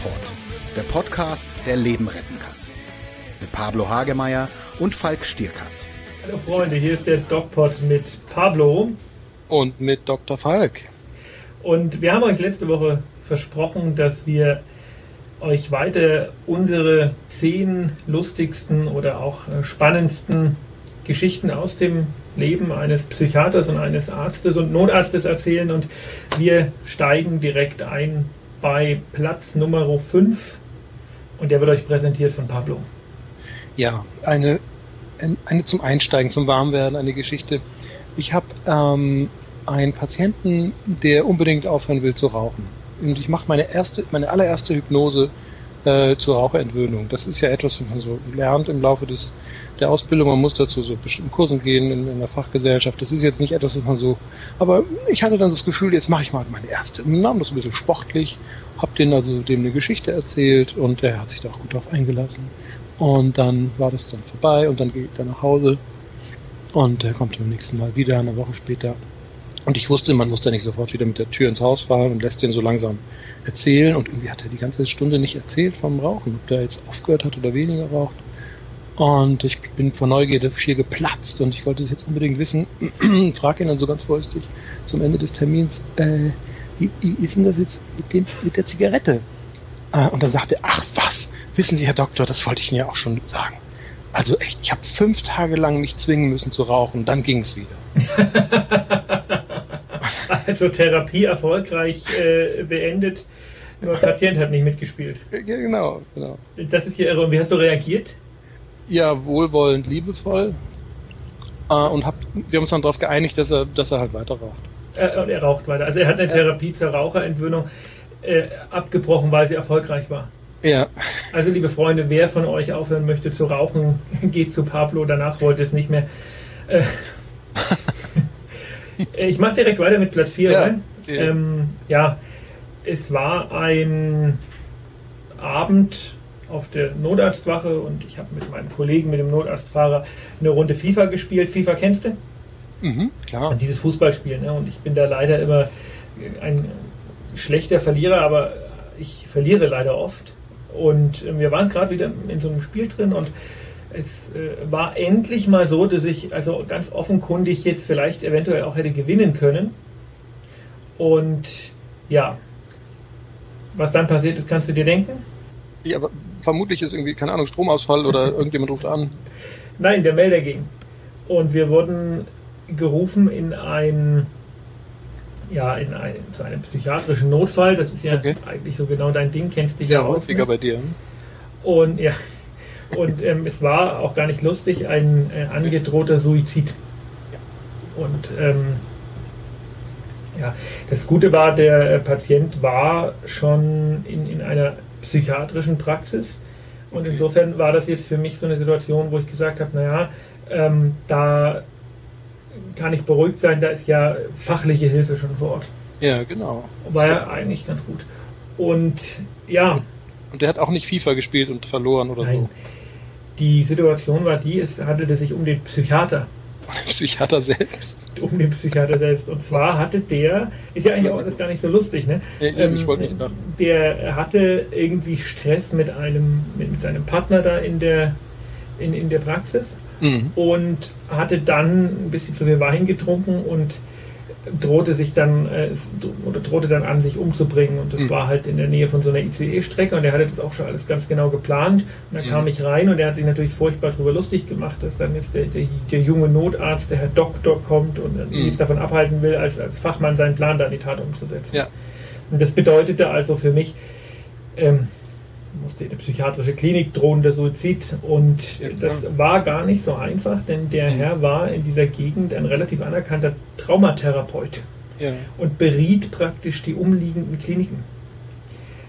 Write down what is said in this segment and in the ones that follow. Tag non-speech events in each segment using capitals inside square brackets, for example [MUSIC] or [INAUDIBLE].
DocPod, der Podcast, der Leben retten kann. Mit Pablo Hagemeyer und Falk Stierkant. Hallo Freunde, hier ist der DocPod mit Pablo. Und mit Dr. Falk. Und wir haben euch letzte Woche versprochen, dass wir euch weiter unsere zehn lustigsten oder auch äh, spannendsten Geschichten aus dem Leben eines Psychiaters und eines Arztes und Notarztes erzählen. Und wir steigen direkt ein bei Platz Nummer 5 und der wird euch präsentiert von Pablo. Ja, eine, eine zum Einsteigen, zum Warmwerden, eine Geschichte. Ich habe ähm, einen Patienten, der unbedingt aufhören will zu rauchen. Und ich mache meine meine allererste Hypnose äh, zur Raucherentwöhnung. Das ist ja etwas, was man so lernt im Laufe des, der Ausbildung. Man muss dazu so bestimmten Kursen gehen in, in der Fachgesellschaft. Das ist jetzt nicht etwas, was man so. Aber ich hatte dann das Gefühl, jetzt mache ich mal meine erste. Und nahm das ein bisschen sportlich, hab den also dem eine Geschichte erzählt und er hat sich da auch gut drauf eingelassen. Und dann war das dann vorbei und dann geht er nach Hause und er kommt beim nächsten Mal wieder, eine Woche später. Und ich wusste, man muss da nicht sofort wieder mit der Tür ins Haus fahren und lässt den so langsam erzählen. Und irgendwie hat er die ganze Stunde nicht erzählt vom Rauchen, ob der jetzt aufgehört hat oder weniger raucht. Und ich bin vor Neugierde schier geplatzt und ich wollte es jetzt unbedingt wissen. [CLEARS THROAT] Frag ihn dann so ganz vorsichtig zum Ende des Termins, äh, wie, wie ist denn das jetzt mit, dem, mit der Zigarette? Äh, und dann sagte er, ach was, wissen Sie, Herr Doktor, das wollte ich Ihnen ja auch schon sagen. Also echt, ich habe fünf Tage lang mich zwingen müssen zu rauchen, dann ging es wieder. [LAUGHS] [LAUGHS] also Therapie erfolgreich äh, beendet, nur der Patient hat nicht mitgespielt. Ja, genau, genau. Das ist ja irre. Und wie hast du reagiert? Ja, wohlwollend, liebevoll. Äh, und hab, wir haben uns dann darauf geeinigt, dass er, dass er halt weiter raucht. Äh, und er raucht weiter. Also er hat eine Therapie zur Raucherentwöhnung äh, abgebrochen, weil sie erfolgreich war. Ja. Also liebe Freunde, wer von euch aufhören möchte zu rauchen, [LAUGHS] geht zu Pablo. Danach wollte es nicht mehr. Ich mache direkt weiter mit Platz 4. Ja. Ähm, ja, es war ein Abend auf der Notarztwache und ich habe mit meinem Kollegen, mit dem Notarztfahrer, eine Runde FIFA gespielt. FIFA kennst du? Mhm, klar. Und dieses Fußballspiel. Ne? Und ich bin da leider immer ein schlechter Verlierer, aber ich verliere leider oft. Und äh, wir waren gerade wieder in so einem Spiel drin und es äh, war endlich mal so, dass ich also ganz offenkundig jetzt vielleicht eventuell auch hätte gewinnen können. Und ja, was dann passiert ist, kannst du dir denken? Ja, aber vermutlich ist irgendwie, keine Ahnung, Stromausfall oder [LAUGHS] irgendjemand ruft an. Nein, der Melder ging. Und wir wurden gerufen in ein, ja, in ein, zu einem psychiatrischen Notfall. Das ist ja Okay. eigentlich so genau dein Ding, kennst dich Ja, ja aus. häufiger Ne? bei dir. Und ja, und ähm, es war auch gar nicht lustig, ein äh, angedrohter Suizid. Und ähm, ja, das Gute war, der äh, Patient war schon in, in einer psychiatrischen Praxis. Und insofern war das jetzt für mich so eine Situation, wo ich gesagt habe, naja, ähm, da kann ich beruhigt sein, da ist ja fachliche Hilfe schon vor Ort. Ja, genau. War ja eigentlich ganz gut. Und ja, Und der hat auch nicht FIFA gespielt und verloren oder Nein. Die Situation war die, es handelte sich um den Psychiater. so. Der Psychiater selbst. Um den Psychiater selbst. Und zwar hatte der, ist ja eigentlich auch alles gar nicht so lustig, ne? Ja, eben, ich wollte nicht nach. Der hatte irgendwie Stress mit einem, mit, mit seinem Partner da in der, in, in der Praxis Mhm. und hatte dann ein bisschen zu viel Wein getrunken und drohte sich dann äh, oder drohte dann an, sich umzubringen. Und das Mhm. war halt in der Nähe von so einer ICE-Strecke und er hatte das auch schon alles ganz genau geplant. Und dann Mhm. kam ich rein und er hat sich natürlich furchtbar darüber lustig gemacht, dass dann jetzt der, der, der junge Notarzt, der Herr Doktor, kommt und Mhm. jetzt davon abhalten will, als, als Fachmann seinen Plan da in die Tat umzusetzen. Ja. Und das bedeutete also für mich, ähm, musste in eine psychiatrische Klinik drohen, der Suizid. Und Ja, das war gar nicht so einfach, denn der Mhm. Herr war in dieser Gegend ein relativ anerkannter Traumatherapeut Ja. und beriet praktisch die umliegenden Kliniken.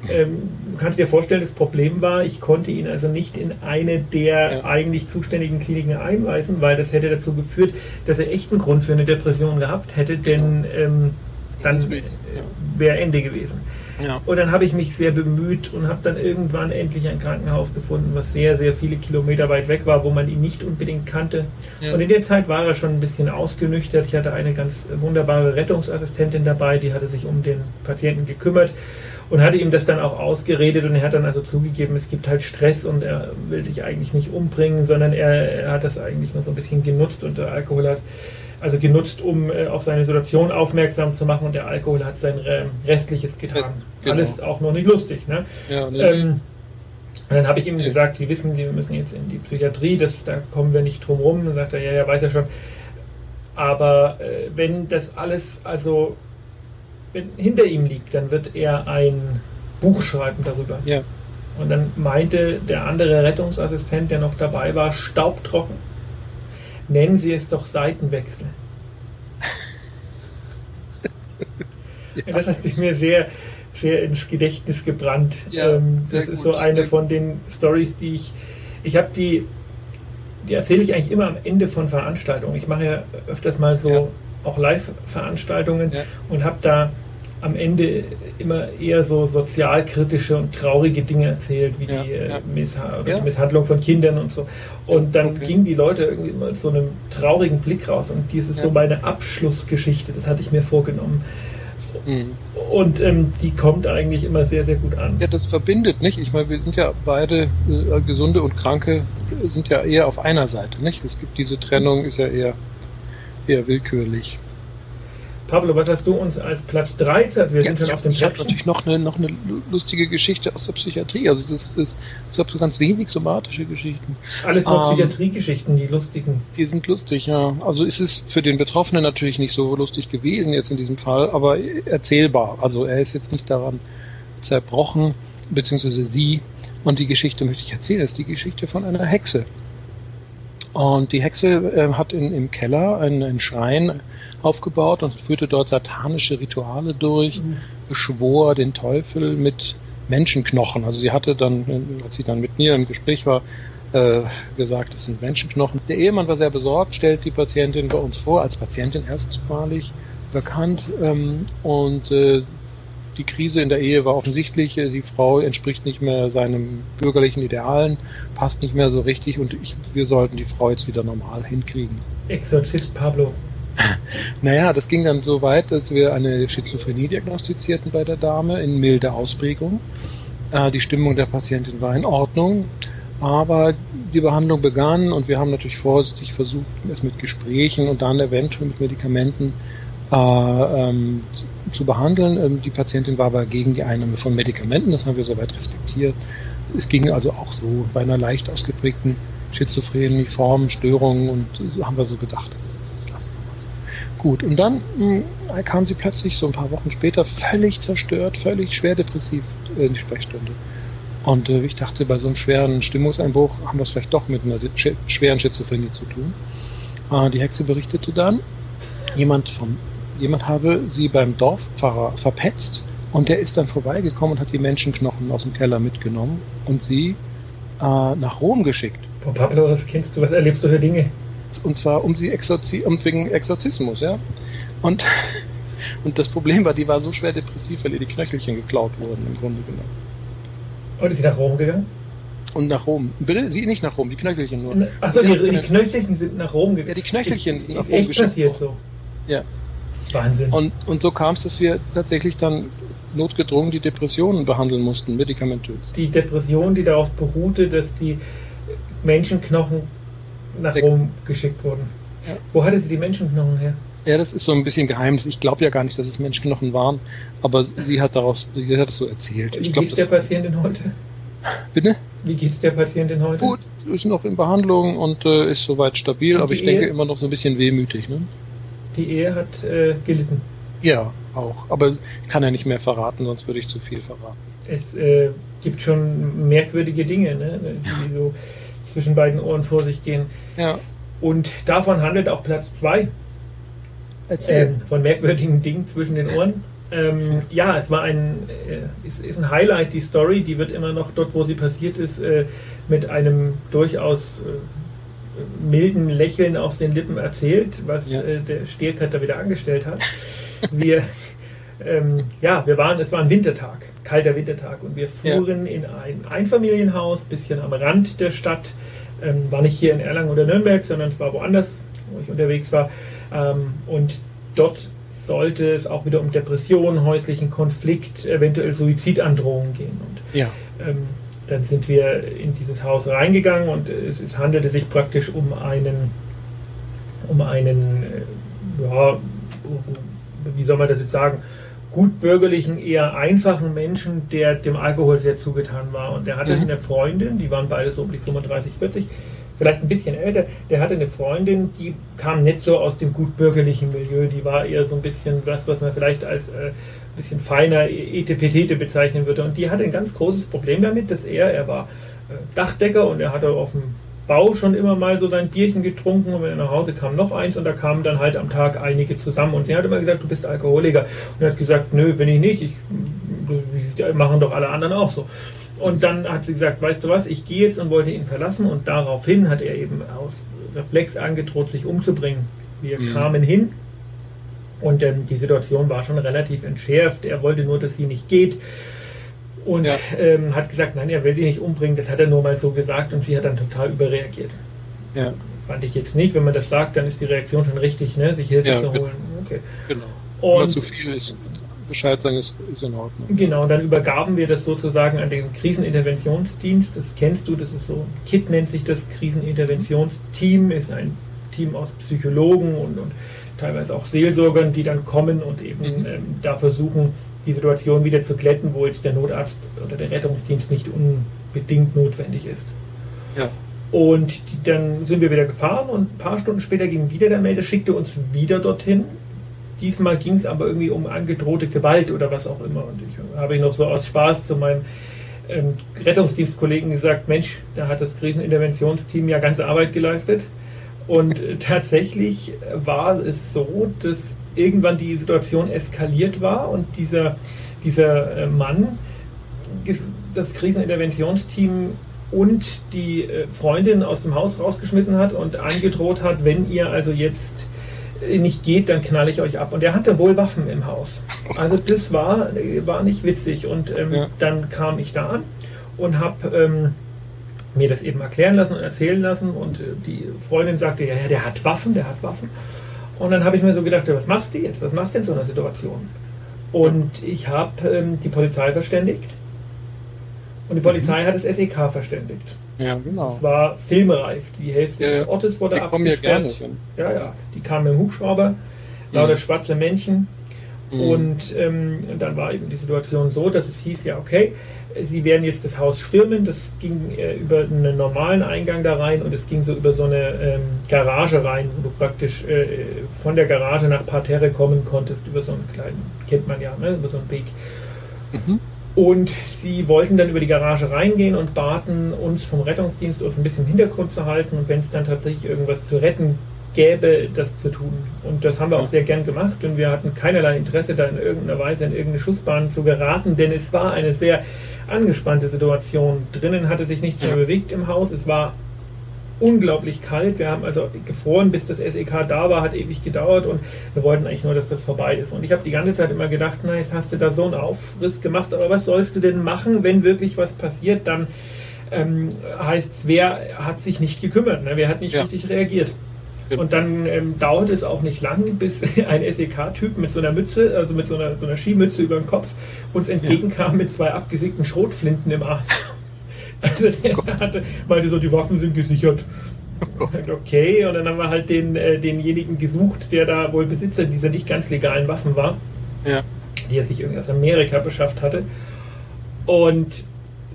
Ähm, du kannst dir vorstellen, das Problem war, ich konnte ihn also nicht in eine der Ja. eigentlich zuständigen Kliniken einweisen, weil das hätte dazu geführt, dass er echt einen Grund für eine Depression gehabt hätte, denn ähm, dann ja. wäre Ende gewesen. Ja. Und dann habe ich mich sehr bemüht und habe dann irgendwann endlich ein Krankenhaus gefunden, was sehr, sehr viele Kilometer weit weg war, wo man ihn nicht unbedingt kannte. Ja. Und in der Zeit war er schon ein bisschen ausgenüchtert. Ich hatte eine ganz wunderbare Rettungsassistentin dabei, die hatte sich um den Patienten gekümmert. und hatte ihm das dann auch ausgeredet und er hat dann also zugegeben, es gibt halt Stress und er will sich eigentlich nicht umbringen, sondern er, er hat das eigentlich nur so ein bisschen genutzt und der Alkohol hat also genutzt, um äh, auf seine Situation aufmerksam zu machen und der Alkohol hat sein äh, Restliches getan. Genau. Alles auch noch nicht lustig. Ne? Ja, nee, ähm, und dann habe ich ihm ja. gesagt, Sie wissen, wir müssen jetzt in die Psychiatrie, das, da kommen wir nicht drum rum. Dann sagt er, ja, ja, weiß er schon. Aber äh, wenn das alles also hinter ihm liegt, dann wird er ein Buch schreiben darüber. Ja. Und dann meinte der andere Rettungsassistent, der noch dabei war, staubtrocken. Nennen Sie es doch Seitenwechsel. [LAUGHS] ja. Das hat sich mir sehr, sehr ins Gedächtnis gebrannt. Ja, ähm, das ist gut. so eine von den Stories, die ich. Ich habe die, die erzähle ich eigentlich immer am Ende von Veranstaltungen. Ich mache ja öfters mal so ja. auch Live-Veranstaltungen und habe da am Ende immer eher so sozialkritische und traurige Dinge erzählt, wie ja, die, äh, ja. Missha ja. die, Misshandlung von Kindern und so. Und dann okay. gingen die Leute irgendwie mit so einem traurigen Blick raus. Und dies ist so meine Abschlussgeschichte, das hatte ich mir vorgenommen. Mhm. Und ähm, die kommt eigentlich immer sehr, sehr gut an. Ja, das verbindet, nicht? Ich meine, wir sind ja beide äh, Gesunde und Kranke, sind ja eher auf einer Seite, nicht? Es gibt diese Trennung, ist ja eher, eher willkürlich. Pablo, was hast du uns als Platz 3 Wir ja, sind schon auf dem Ich habe natürlich noch eine, noch eine lustige Geschichte aus der Psychiatrie. Also das, das, das habe so ganz wenig somatische Geschichten. Alles nur ähm, Psychiatriegeschichten, die lustigen. Die sind lustig, ja. Also ist es für den Betroffenen natürlich nicht so lustig gewesen jetzt in diesem Fall, aber erzählbar. Also er ist jetzt nicht daran zerbrochen, beziehungsweise sie. Und die Geschichte möchte ich erzählen. Ist die Geschichte von einer Hexe. Und die Hexe äh, hat in, im Keller einen, einen Schrein aufgebaut und führte dort satanische Rituale durch, mhm. beschwor den Teufel mit Menschenknochen. Also sie hatte dann, als sie dann mit mir im Gespräch war, äh, gesagt, es sind Menschenknochen. Der Ehemann war sehr besorgt, stellt die Patientin bei uns vor, als Patientin erstmalig bekannt ähm, und äh, die Krise in der Ehe war offensichtlich, äh, die Frau entspricht nicht mehr seinem bürgerlichen Idealen, passt nicht mehr so richtig und ich, wir sollten die Frau jetzt wieder normal hinkriegen. Exorzist Pablo. [LAUGHS] Naja, das ging dann so weit, dass wir eine Schizophrenie diagnostizierten bei der Dame in milder Ausprägung. Äh, die Stimmung der Patientin war in Ordnung, aber die Behandlung begann und wir haben natürlich vorsichtig versucht, es mit Gesprächen und dann eventuell mit Medikamenten äh, ähm, zu behandeln. Ähm, die Patientin war aber gegen die Einnahme von Medikamenten, das haben wir soweit respektiert. Es ging also auch so bei einer leicht ausgeprägten Schizophrenie, Formen, Störungen und so haben wir so gedacht, das, das lassen wir mal so. Gut, und dann mh, hm, kam sie plötzlich so ein paar Wochen später völlig zerstört, völlig schwer depressiv in die Sprechstunde. Und äh, ich dachte, bei so einem schweren Stimmungseinbruch haben wir es vielleicht doch mit einer schweren Schizophrenie zu tun. Äh, die Hexe berichtete dann, jemand vom jemand habe sie beim Dorfpfarrer verpetzt und der ist dann vorbeigekommen und hat die Menschenknochen aus dem Keller mitgenommen und sie äh, nach Rom geschickt. Boah, Pablo, was kennst du, was erlebst du für Dinge? Und zwar um sie Exorzi um wegen Exorzismus, ja. Und, [LAUGHS] und das Problem war, die war so schwer depressiv, weil ihr die Knöchelchen geklaut wurden, im Grunde genommen. Und ist sie nach Rom gegangen? Und nach Rom. Bitte? Sie nicht nach Rom, die Knöchelchen nur. Achso, die, die, Knöchelchen sind nach Rom gegangen. Ja, die Knöchelchen ist, sind nach Rom geschickt. passiert so. Ja. Wahnsinn. Und, und so kam es, dass wir tatsächlich dann notgedrungen die Depressionen behandeln mussten, medikamentös. Die Depression, die darauf beruhte, dass die Menschenknochen nach Weg. Rom geschickt wurden. Ja. Wo hatte sie die Menschenknochen her? Ja, das ist so ein bisschen Geheimnis. Ich glaube ja gar nicht, dass es Menschenknochen waren, aber sie hat daraus, sie hat es so erzählt. Wie geht es der Patientin heute? Bitte? Wie geht es der Patientin heute? Gut, ist noch in Behandlung und äh, ist soweit stabil, und aber ich Ehe? denke immer noch so ein bisschen wehmütig. Ne? Die Ehe hat äh, gelitten. Ja, auch. Aber kann er nicht mehr verraten, sonst würde ich zu viel verraten. Es äh, gibt schon merkwürdige Dinge, ne? die so zwischen beiden Ohren vor sich gehen. Ja. Und davon handelt auch Platz 2. Ähm, von merkwürdigen Dingen zwischen den Ohren. Ähm, ja, es war ein, äh, ist, ist, ein Highlight, die Story, die wird immer noch dort, wo sie passiert ist, äh, mit einem durchaus äh, milden Lächeln auf den Lippen erzählt, was ja. äh, der Stierkötter wieder angestellt hat. Wir, ähm, ja, wir waren, es war ein Wintertag, kalter Wintertag und wir fuhren ja. in ein Einfamilienhaus, bisschen am Rand der Stadt, ähm, war nicht hier in Erlangen oder Nürnberg, sondern es war woanders, wo ich unterwegs war. Ähm, und dort sollte es auch wieder um Depressionen, häuslichen Konflikt, eventuell Suizidandrohungen gehen. Und Ja. Dann sind wir in dieses Haus reingegangen und es, es handelte sich praktisch um einen, um einen, äh, ja, wie soll man das jetzt sagen, gutbürgerlichen, eher einfachen Menschen, der dem Alkohol sehr zugetan war. Und der hatte Mhm. eine Freundin, die waren beide so um die 35, 40, vielleicht ein bisschen älter. Der hatte eine Freundin, die kam nicht so aus dem gutbürgerlichen Milieu. Die war eher so ein bisschen das, was man vielleicht als äh, bisschen feiner Etepetete bezeichnen würde. Und die hatte ein ganz großes Problem damit, dass er, er war äh, Dachdecker und er hatte auf dem Bau schon immer mal so sein Bierchen getrunken und wenn er nach Hause kam, noch eins und da kamen dann halt am Tag einige zusammen und sie hat immer gesagt, du bist Alkoholiker und er hat gesagt, nö, bin ich nicht, ich, machen doch alle anderen auch so. Und dann hat sie gesagt, weißt du was, ich gehe jetzt und wollte ihn verlassen und daraufhin hat er eben aus Reflex angedroht, sich umzubringen. Wir Mhm. kamen hin und ähm, die Situation war schon relativ entschärft. Er wollte nur, dass sie nicht geht und Ja. ähm, hat gesagt, nein, er will sie nicht umbringen. Das hat er nur mal so gesagt und sie hat dann total überreagiert. Ja, Fand ich jetzt nicht. Wenn man das sagt, dann ist die Reaktion schon richtig, ne? sich Hilfe Ja, zu holen. Okay. genau. Wenn Und zu viel ist, Bescheid sagen ist, ist in Ordnung. Genau, und dann übergaben wir das sozusagen an den Kriseninterventionsdienst. Das kennst du, das ist so, KIT nennt sich das Kriseninterventionsteam, ist ein Team aus Psychologen und, und teilweise auch Seelsorgern, die dann kommen und eben Mhm. ähm, da versuchen, die Situation wieder zu glätten, wo jetzt der Notarzt oder der Rettungsdienst nicht unbedingt notwendig ist. Ja. Und dann sind wir wieder gefahren und ein paar Stunden später ging wieder der Melder, schickte uns wieder dorthin. Diesmal ging es aber irgendwie um angedrohte Gewalt oder was auch immer. Und ich habe ich noch so aus Spaß zu meinem ähm, Rettungsdienstkollegen gesagt, Mensch, da hat das Kriseninterventionsteam ja ganze Arbeit geleistet. Und tatsächlich war es so, dass irgendwann die Situation eskaliert war und dieser, dieser äh, Mann das Kriseninterventionsteam und die äh, Freundin aus dem Haus rausgeschmissen hat und angedroht hat, wenn ihr also jetzt äh, nicht geht, dann knalle ich euch ab. Und er hatte wohl Waffen im Haus. Also das war, war nicht witzig. Und ähm, Ja. dann kam ich da an und habe ähm, mir das eben erklären lassen und erzählen lassen. Und äh, die Freundin sagte, ja, ja, der hat Waffen, der hat Waffen. Und dann habe ich mir so gedacht, was machst du jetzt? Was machst du in so einer Situation? Und ich habe ähm, die Polizei verständigt. Und die Polizei hat das SEK verständigt. Ja, genau. Es war filmreif. Die Hälfte Ja, des Ortes wurde abgesperrt. Ja, ja. Die kamen mit dem Hubschrauber, lauter Mhm. schwarze Männchen. Mhm. Und ähm, dann war eben die Situation so, dass es hieß, ja, okay, sie werden jetzt das Haus stürmen. Das ging äh, über einen normalen Eingang da rein und es ging so über so eine ähm, Garage rein, wo du praktisch äh, von der Garage nach Parterre kommen konntest, über so einen kleinen, kennt man ja, ne, über so einen Weg. Mhm. Und sie wollten dann über die Garage reingehen und baten uns vom Rettungsdienst, uns ein bisschen im Hintergrund zu halten und wenn es dann tatsächlich irgendwas zu retten gäbe, das zu tun. Und das haben wir auch sehr gern gemacht und wir hatten keinerlei Interesse, da in irgendeiner Weise in irgendeine Schussbahn zu geraten, denn es war eine sehr angespannte Situation. Drinnen hatte sich nichts mehr bewegt im Haus. Es war unglaublich kalt. Wir haben also gefroren, bis das SEK da war, hat ewig gedauert und wir wollten eigentlich nur, dass das vorbei ist. Und ich habe die ganze Zeit immer gedacht, na, jetzt hast du da so einen Aufriss gemacht, aber was sollst du denn machen, wenn wirklich was passiert? Dann ähm, heißt es, wer hat sich nicht gekümmert, ne? wer hat nicht Ja. richtig reagiert. Genau. Und dann ähm, dauert es auch nicht lang, bis [LAUGHS] ein SEK-Typ mit so einer Mütze, also mit so einer, so einer Skimütze über dem Kopf, uns entgegenkam mit zwei abgesägten Schrotflinten im Arm. [LAUGHS] Also der hatte, meinte so, die Waffen sind gesichert. Oh Ich sagte, okay, und dann haben wir halt den, äh, denjenigen gesucht, der da wohl Besitzer dieser nicht ganz legalen Waffen war, Ja. die er sich irgendwie aus Amerika beschafft hatte. Und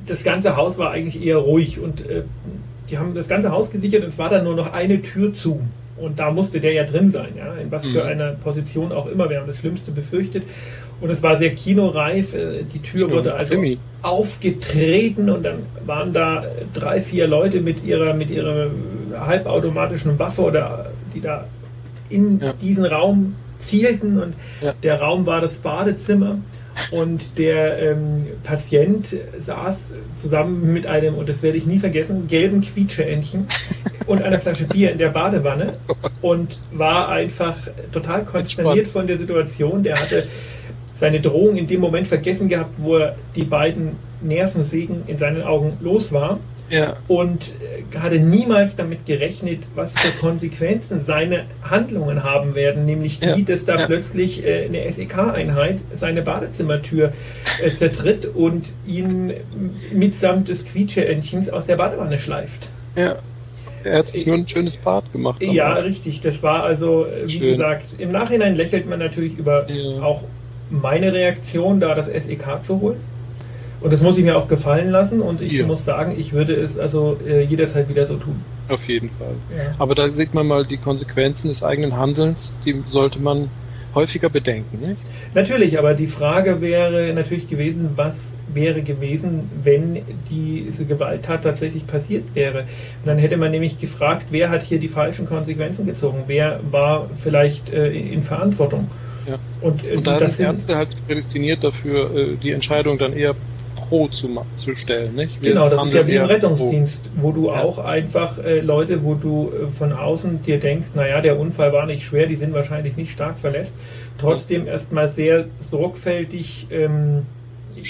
das ganze Haus war eigentlich eher ruhig und äh, die haben das ganze Haus gesichert und es war dann nur noch eine Tür zu. Und da musste der ja drin sein, ja, in was für Mhm. einer Position auch immer. Wir haben das Schlimmste befürchtet. Und es war sehr kinoreif. äh, Die Tür Kino- wurde also Krimi. aufgetreten und dann waren da drei, vier Leute mit ihrer, mit ihrer halbautomatischen Waffe oder die da in Ja. diesen Raum zielten und Ja. der Raum war das Badezimmer und der ähm, Patient saß zusammen mit einem, und das werde ich nie vergessen, gelben Quietscheentchen und einer Flasche Bier in der Badewanne und war einfach total konsterniert von der Situation. Der hatte seine Drohung in dem Moment vergessen gehabt, wo er die beiden Nervensägen in seinen Augen los war. ja. und äh, hatte niemals damit gerechnet, was für Konsequenzen seine Handlungen haben werden, nämlich die, ja. dass da ja. plötzlich äh, eine SEK-Einheit seine Badezimmertür äh, zertritt und ihn mitsamt des Quietscheentchens aus der Badewanne schleift. Ja. Er hat sich nur ein schönes Bad gemacht. Ja, richtig. Das war also, wie Schön. gesagt, im Nachhinein lächelt man natürlich über auch meine Reaktion, da das SEK zu holen. Und das muss ich mir auch gefallen lassen und ich ja. muss sagen, ich würde es also äh, jederzeit wieder so tun. Auf jeden Fall. Ja. Aber da sieht man mal die Konsequenzen des eigenen Handelns, die sollte man häufiger bedenken. Nicht? Natürlich, aber die Frage wäre natürlich gewesen, was wäre gewesen, wenn diese Gewalttat tatsächlich passiert wäre. Und dann hätte man nämlich gefragt, wer hat hier die falschen Konsequenzen gezogen? Wer war vielleicht äh, in Verantwortung? Ja. Und, äh, und da sind Ärzte halt prädestiniert dafür, äh, die Entscheidung dann eher pro zu, zu stellen. Nicht? Wir genau, das ist ja wie im Rettungsdienst, wo du ja. auch einfach äh, Leute, wo du äh, von außen dir denkst, naja, der Unfall war nicht schwer, die sind wahrscheinlich nicht stark verletzt, trotzdem ja. erstmal sehr sorgfältig ähm,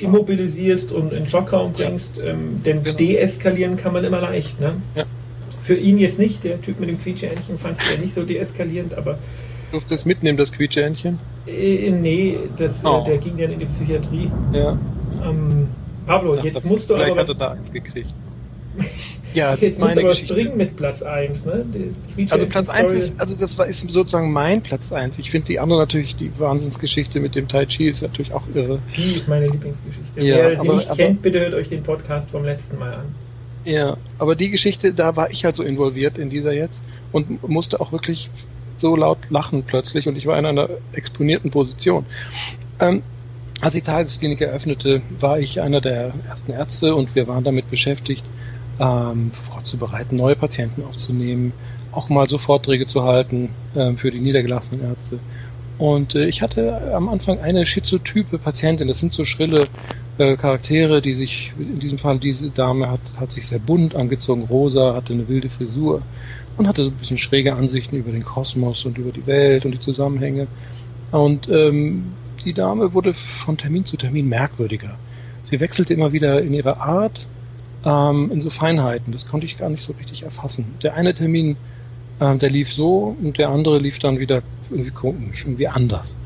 immobilisierst und in Schockraum bringst, ja. ähm, denn genau. deeskalieren kann man immer leicht. Ne? Für ihn jetzt nicht, der Typ mit dem Quietscheentchen fand es ja nicht so deeskalierend, aber Durfte es mitnehmen, das Quietscheentchen? Äh, nee, das, äh, oh. der ging dann in die Psychiatrie. Ja. Ähm, Pablo, jetzt musst du aber. Vielleicht hat er da eins gekriegt. [LAUGHS] ja, jetzt meine musst du was bringen mit Platz 1. Ne? Also Platz 1 ist, also das war, ist sozusagen mein Platz 1. Ich finde die andere natürlich, die Wahnsinnsgeschichte mit dem Tai Chi ist natürlich auch irre. Die ist meine Lieblingsgeschichte. Ja, Wer sie nicht aber, kennt, bitte hört euch den Podcast vom letzten Mal an. Ja, aber die Geschichte, da war ich halt so involviert in dieser jetzt und musste auch wirklich so laut lachen plötzlich und ich war in einer exponierten Position. Ähm, als die Tagesklinik eröffnete, war ich einer der ersten Ärzte und wir waren damit beschäftigt, ähm, vorzubereiten, neue Patienten aufzunehmen, auch mal so Vorträge zu halten äh, für die niedergelassenen Ärzte. Und äh, ich hatte am Anfang eine schizotype Patientin. Das sind so schrille äh, Charaktere, die sich, in diesem Fall diese Dame hat, hat sich sehr bunt angezogen, rosa, hatte eine wilde Frisur und hatte so ein bisschen schräge Ansichten über den Kosmos und über die Welt und die Zusammenhänge. Und ähm, die Dame wurde von Termin zu Termin merkwürdiger. Sie wechselte immer wieder in ihrer Art, ähm, in so Feinheiten. Das konnte ich gar nicht so richtig erfassen. Der eine Termin, ähm, der lief so und der andere lief dann wieder irgendwie komisch, irgendwie anders.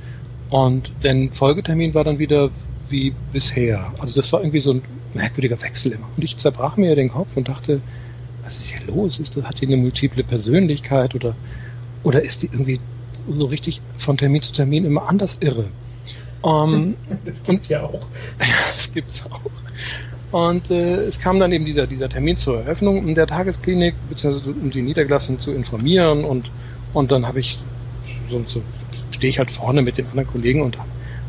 Und der Folgetermin war dann wieder wie bisher. Also das war irgendwie so ein merkwürdiger Wechsel immer. Und ich zerbrach mir den Kopf und dachte, was ist hier los? Ist das, hat die eine multiple Persönlichkeit oder, oder ist die irgendwie so richtig von Termin zu Termin immer anders irre? Um, ähm, [LAUGHS] das gibt's ja auch. Ja, [LAUGHS] das gibt's auch. Und äh, es kam dann eben dieser, dieser Termin zur Eröffnung in der Tagesklinik, beziehungsweise um die Niedergelassenen zu informieren und, und dann habe ich so, so stehe ich halt vorne mit den anderen Kollegen und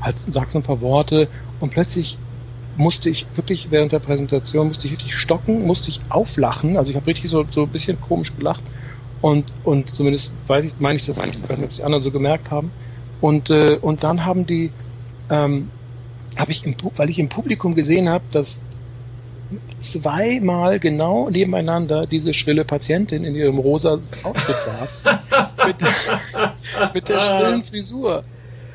halt sag so ein paar Worte und plötzlich musste ich wirklich während der Präsentation musste ich richtig stocken, musste ich auflachen. Also ich habe richtig so, so ein bisschen komisch gelacht. Und, und zumindest weiß ich, meine ich das, ich weiß nicht, ob die anderen so gemerkt haben. Und, äh, und dann haben die, ähm, habe ich, im, weil ich im Publikum gesehen habe, dass zweimal genau nebeneinander diese schrille Patientin in ihrem rosa Outfit war. mit, [LAUGHS] mit der schrillen Frisur.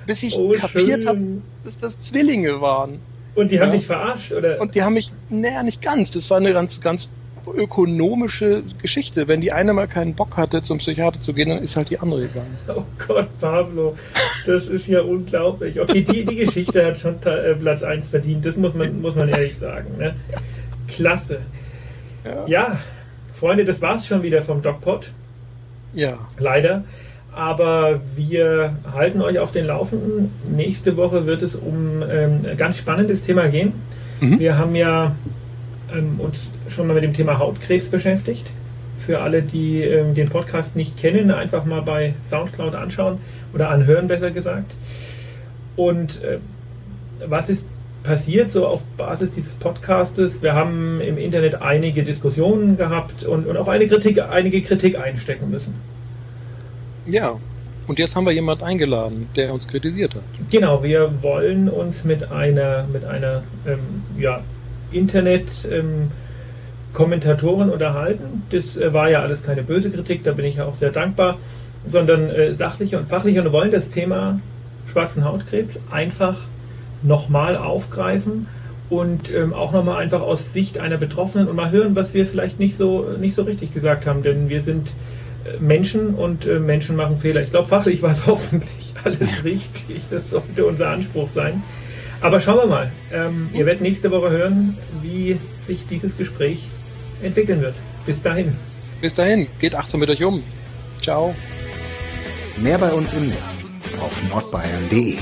Bis ich oh, kapiert habe, dass das Zwillinge waren. Und die haben ja. dich verarscht, oder? Und die haben mich, naja, nicht ganz. Das war eine ganz, ganz ökonomische Geschichte. Wenn die eine mal keinen Bock hatte, zum Psychiater zu gehen, dann ist halt die andere gegangen. Oh Gott, Pablo, das ist ja unglaublich. Okay, die, die Geschichte hat schon äh, Platz 1 verdient, das muss man, muss man ehrlich sagen. Ne? Klasse. Ja. ja, Freunde, das war's schon wieder vom DocPod. Ja. Leider. Aber wir halten euch auf den Laufenden. Nächste Woche wird es um ähm, ein ganz spannendes Thema gehen. Mhm. Wir haben ja ähm, uns schon mal mit dem Thema Hautkrebs beschäftigt. Für alle, die ähm, den Podcast nicht kennen, einfach mal bei Soundcloud anschauen oder anhören, besser gesagt. Und äh, was ist passiert so auf Basis dieses Podcastes? Wir haben im Internet einige Diskussionen gehabt und, und auch eine Kritik, einige Kritik einstecken müssen. Ja, und jetzt haben wir jemanden eingeladen, der uns kritisiert hat. Genau, wir wollen uns mit einer, mit einer ähm, ja, Internet- ähm, Kommentatoren unterhalten. Das äh, war ja alles keine böse Kritik, da bin ich ja auch sehr dankbar, sondern äh, sachliche und fachliche und wollen das Thema schwarzen Hautkrebs einfach nochmal aufgreifen und ähm, auch nochmal einfach aus Sicht einer Betroffenen und mal hören, was wir vielleicht nicht so, nicht so richtig gesagt haben, denn wir sind äh, Menschen und äh, Menschen machen Fehler. Ich glaube, fachlich war es [LAUGHS] hoffentlich alles richtig. Das sollte unser Anspruch sein. Aber schauen wir mal. Ähm, ihr werdet nächste Woche hören, wie sich dieses Gespräch entwickeln wird. Bis dahin. Bis dahin, geht achtsam mit euch um. Ciao. Mehr bei uns im Netz auf nordbayern.de.